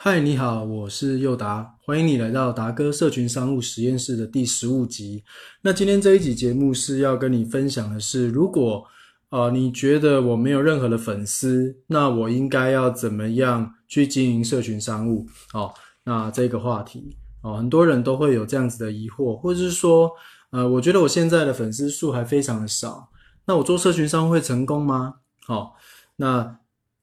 嗨，你好，我是佑达，欢迎你来到达哥社群商务实验室的第十五集。那今天这一集节目是要跟你分享的是，如果呃你觉得我没有任何的粉丝，那我应该要怎么样去经营社群商务？哦，那这个话题哦，很多人都会有这样子的疑惑，或者是说，呃，我觉得我现在的粉丝数还非常的少，那我做社群商务会成功吗？好，那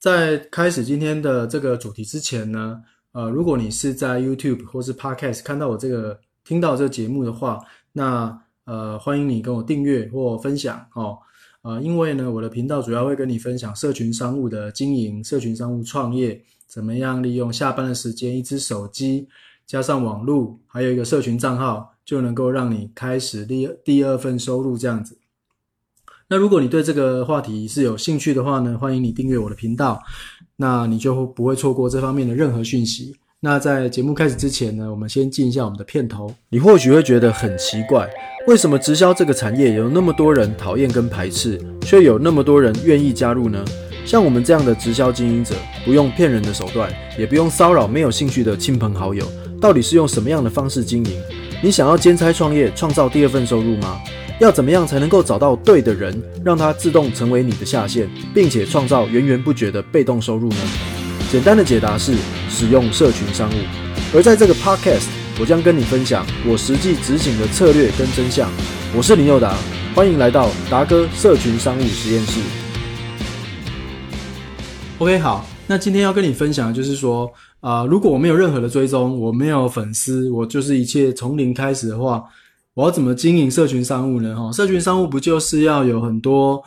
在开始今天的这个主题之前呢，呃，如果你是在 YouTube 或是 Podcast 看到我这个听到这个节目的话，那呃，欢迎你跟我订阅或分享哦。呃，因为呢，我的频道主要会跟你分享社群商务的经营、社群商务创业，怎么样利用下班的时间，一只手机加上网络，还有一个社群账号，就能够让你开始第第二份收入这样子。那如果你对这个话题是有兴趣的话呢，欢迎你订阅我的频道，那你就不会错过这方面的任何讯息。那在节目开始之前呢，我们先进一下我们的片头。你或许会觉得很奇怪，为什么直销这个产业有那么多人讨厌跟排斥，却有那么多人愿意加入呢？像我们这样的直销经营者，不用骗人的手段，也不用骚扰没有兴趣的亲朋好友，到底是用什么样的方式经营？你想要兼差创业，创造第二份收入吗？要怎么样才能够找到对的人，让他自动成为你的下线，并且创造源源不绝的被动收入呢？简单的解答是使用社群商务。而在这个 podcast，我将跟你分享我实际执行的策略跟真相。我是林佑达，欢迎来到达哥社群商务实验室。OK，好，那今天要跟你分享的就是说，啊、如果我没有任何的追踪，我没有粉丝，我就是一切从零开始的话，我要怎么经营社群商务呢？哈，社群商务不就是要有很多，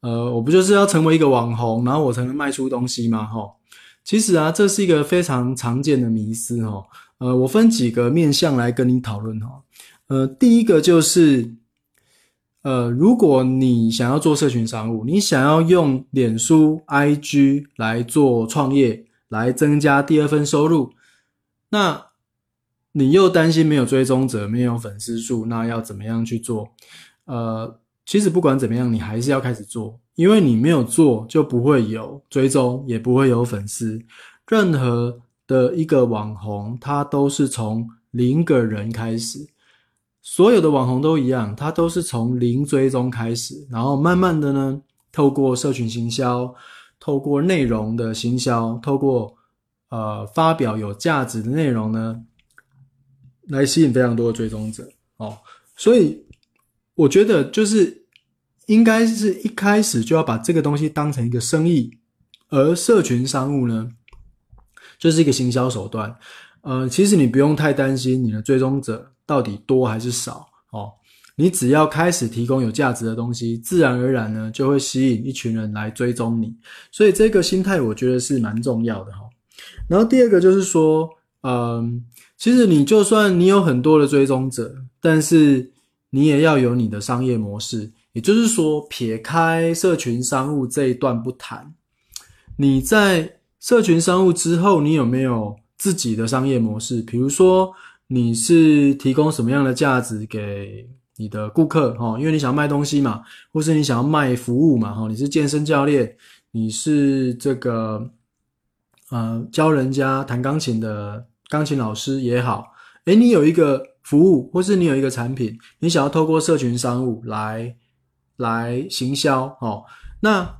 呃，我不就是要成为一个网红，然后我才能卖出东西吗？哈，其实啊，这是一个非常常见的迷思哈。呃，我分几个面向来跟你讨论哈。呃，第一个就是，呃，如果你想要做社群商务，你想要用脸书、IG 来做创业，来增加第二份收入，那你又担心没有追踪者、没有粉丝数，那要怎么样去做？呃，其实不管怎么样，你还是要开始做，因为你没有做，就不会有追踪，也不会有粉丝。任何的一个网红，他都是从零个人开始，所有的网红都一样，他都是从零追踪开始，然后慢慢的呢，透过社群行销，透过内容的行销，透过呃发表有价值的内容呢，来吸引非常多的追踪者哦。所以我觉得就是应该是一开始就要把这个东西当成一个生意，而社群商务呢，就是一个行销手段。呃，其实你不用太担心你的追踪者到底多还是少哦，你只要开始提供有价值的东西，自然而然呢就会吸引一群人来追踪你。所以这个心态我觉得是蛮重要的哈、然后第二个就是说，嗯，其实你就算你有很多的追踪者，但是你也要有你的商业模式。也就是说，撇开社群商务这一段不谈，你在社群商务之后，你有没有自己的商业模式？比如说，你是提供什么样的价值给你的顾客？哈，因为你想要卖东西嘛，或是你想要卖服务嘛？哈，你是健身教练，你是这个呃教人家弹钢琴的钢琴老师也好，诶，你有一个服务，或是你有一个产品，你想要透过社群商务来来行销哦，那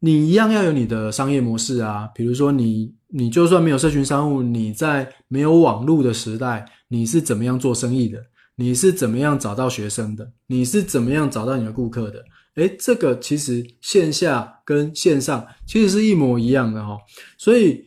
你一样要有你的商业模式啊。比如说你，你就算没有社群商务，你在没有网络的时代，你是怎么样做生意的？你是怎么样找到学生的？你是怎么样找到你的顾客的？诶，这个其实线下跟线上其实是一模一样的哈、所以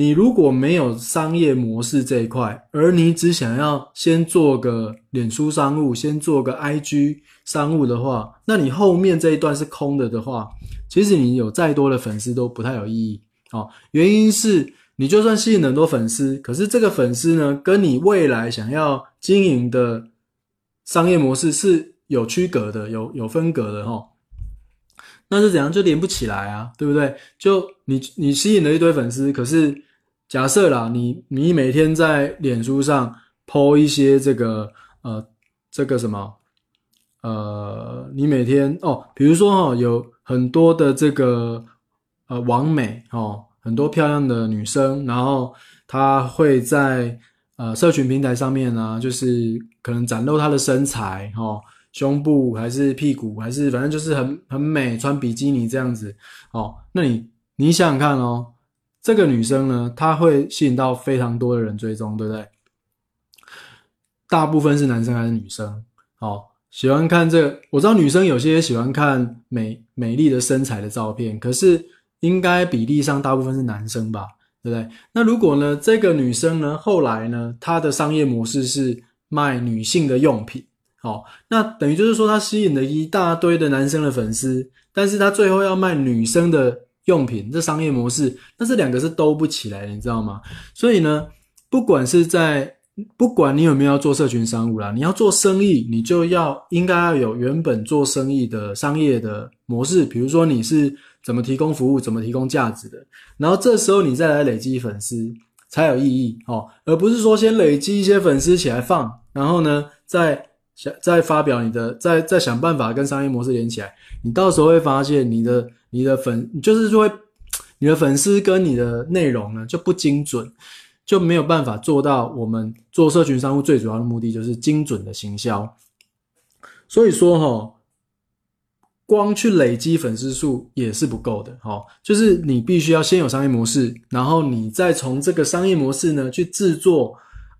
你如果没有商业模式这一块，而你只想要先做个脸书商务，先做个 IG 商务的话，那你后面这一段是空的的话，其实你有再多的粉丝都不太有意义哦。原因是你就算吸引很多粉丝，可是这个粉丝呢，跟你未来想要经营的商业模式是有区隔的，有有分隔的哈、哦。那是怎样就连不起来啊，对不对？就你你吸引了一堆粉丝，可是假设啦，你你每天在脸书上 po 一些这个呃这个什么呃，你每天哦，比如说哈、哦，有很多的这个呃网美哦，很多漂亮的女生，然后她会在呃社群平台上面呢，就是可能展露她的身材，哦，胸部还是屁股，还是反正就是很很美，穿比基尼这样子，哦，那你你想想看哦，这个女生呢，她会吸引到非常多的人追踪，对不对？大部分是男生还是女生？哦，喜欢看这个，我知道女生有些喜欢看美美丽的身材的照片，可是应该比例上大部分是男生吧，对不对？那如果呢，这个女生呢，后来呢，她的商业模式是卖女性的用品，哦，那等于就是说她吸引了一大堆的男生的粉丝，但是她最后要卖女生的用品，这商业模式，那这两个是兜不起来的，你知道吗？所以呢，不管是在不管你有没有要做社群商务啦，你要做生意，你就要应该要有原本做生意的商业的模式，比如说你是怎么提供服务，怎么提供价值的，然后这时候你再来累积粉丝才有意义哦，而不是说先累积一些粉丝起来放，然后呢再想再发表你的，再再想办法跟商业模式连起来，你到时候会发现你的你的粉就是说你的粉丝跟你的内容呢就不精准。就没有办法做到我们做社群商务最主要的目的，就是精准的行销。所以说哈，光去累积粉丝数也是不够的哈，就是你必须要先有商业模式，然后你再从这个商业模式呢去制作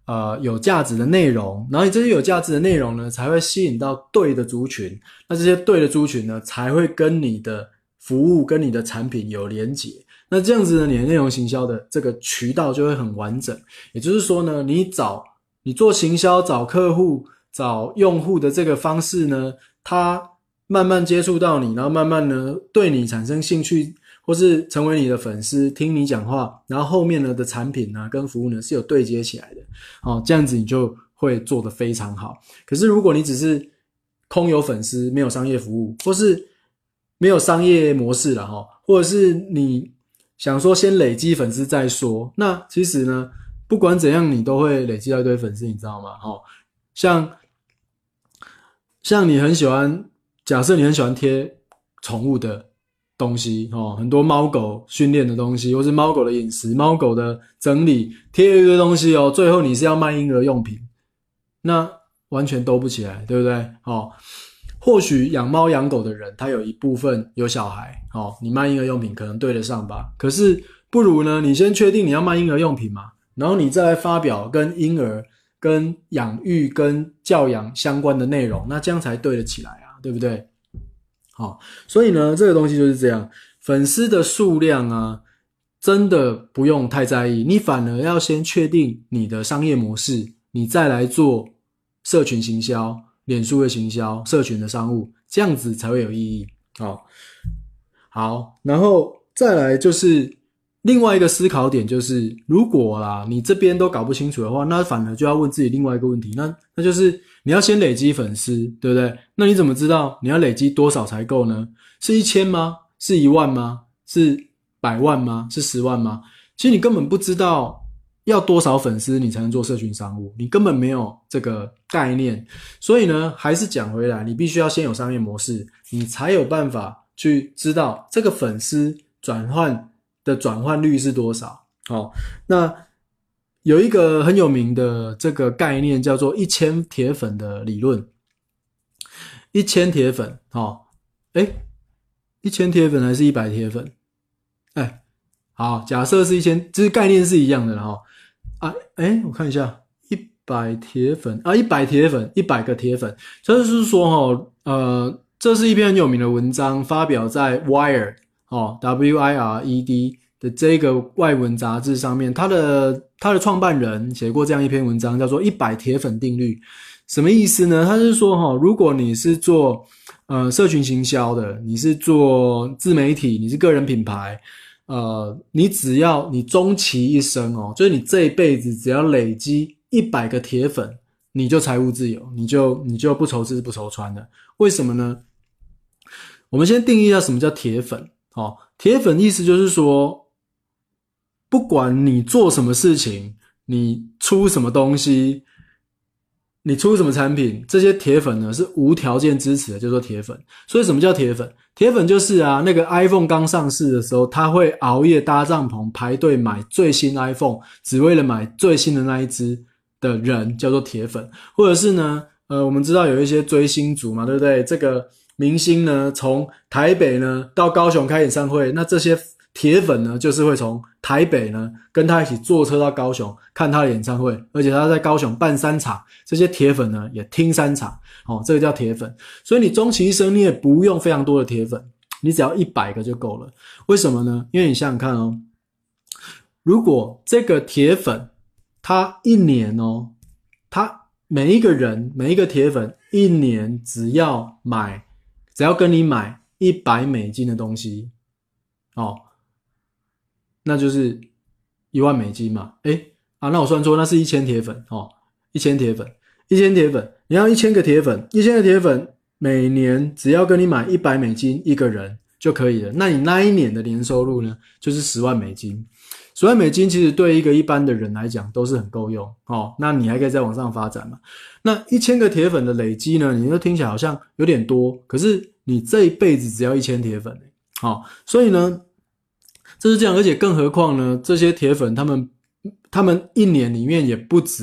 呃有价值的内容，然后你这些有价值的内容呢才会吸引到对的族群，那这些对的族群呢才会跟你的服务跟你的产品有连结。那这样子呢，你的内容行销的这个渠道就会很完整。也就是说呢，你找你做行销、找客户、找用户的这个方式呢，他慢慢接触到你，然后慢慢呢对你产生兴趣，或是成为你的粉丝，听你讲话，然后后面呢的产品呢跟服务呢是有对接起来的。哦，这样子你就会做得非常好。可是如果你只是空有粉丝，没有商业服务，或是没有商业模式了哈，或者是你。想说先累积粉丝再说，那其实呢，不管怎样，你都会累积到一堆粉丝，你知道吗？哈，像像你很喜欢，假设你很喜欢贴宠物的东西，哦，很多猫狗训练的东西，或是猫狗的饮食、猫狗的整理，贴一堆东西哦，最后你是要卖婴儿用品，那完全兜不起来，对不对？哦。或许养猫养狗的人，他有一部分有小孩，哦，你卖婴儿用品可能对得上吧？可是不如呢，你先确定你要卖婴儿用品嘛，然后你再来发表跟婴儿、跟养育、跟教养相关的内容，那这样才对得起来啊，对不对？好，所以呢，这个东西就是这样，粉丝的数量啊，真的不用太在意，你反而要先确定你的商业模式，你再来做社群行销。脸书的行销、社群的商务，这样子才会有意义。好，好，然后再来就是另外一个思考点，就是如果啦你这边都搞不清楚的话，那反而就要问自己另外一个问题，那那就是你要先累积粉丝，对不对？那你怎么知道你要累积多少才够呢？是一千吗？是一万吗？是百万吗？是十万吗？其实你根本不知道。要多少粉丝你才能做社群商务？你根本没有这个概念，所以呢，还是讲回来，你必须要先有商业模式，你才有办法去知道这个粉丝转换的转换率是多少。好，那有一个很有名的这个概念叫做一千铁粉的理论。一千铁粉，好，哎，一千铁粉还是一百铁粉？哎，好，假设是一千，这是概念是一样的哈。啊，哎，我看一下，一百铁粉啊，一百铁粉，一百个铁粉，这就是说哈，呃，这是一篇很有名的文章，发表在 Wire 哦，W I R E D 的这个外文杂志上面。他的他的创办人写过这样一篇文章，叫做“一百铁粉定律”。什么意思呢？他是说哈，如果你是做呃社群行销的，你是做自媒体，你是个人品牌。呃，你只要你终其一生哦，就是你这一辈子只要累积一百个铁粉，你就财务自由，你就你就不愁吃不愁穿的。为什么呢？我们先定义一下什么叫铁粉。哦，铁粉意思就是说，不管你做什么事情，你出什么东西，你出什么产品，这些铁粉呢是无条件支持的，叫做铁粉。所以什么叫铁粉？铁粉就是啊，那个 iPhone 刚上市的时候，他会熬夜搭帐篷排队买最新 iPhone，只为了买最新的那一只的人，叫做铁粉。或者是呢，呃，我们知道有一些追星族嘛，对不对？这个明星呢，从台北呢到高雄开演唱会，那这些。铁粉呢，就是会从台北呢跟他一起坐车到高雄看他的演唱会，而且他在高雄办三场，这些铁粉呢也听三场，哦，这个叫铁粉。所以你终其一生你也不用非常多的铁粉，你只要一百个就够了。为什么呢？因为你想想看哦，如果这个铁粉他一年哦，他每一个人每一个铁粉一年只要买，只要跟你买一百美金的东西，哦。那就是一万美金嘛？哎啊，那我算错，那是一千铁粉哦，一千铁粉，一千铁粉，你要一千个铁粉，一千个铁粉，每年只要跟你买一百美金一个人就可以了。那你那一年的年收入呢，就是十万美金。十万美金其实对一个一般的人来讲都是很够用哦。那你还可以再往上发展嘛？那一千个铁粉的累积呢，你就听起来好像有点多，可是你这一辈子只要一千铁粉，好，所以呢。这是这样，而且更何况呢？这些铁粉他们，他们一年里面也不止。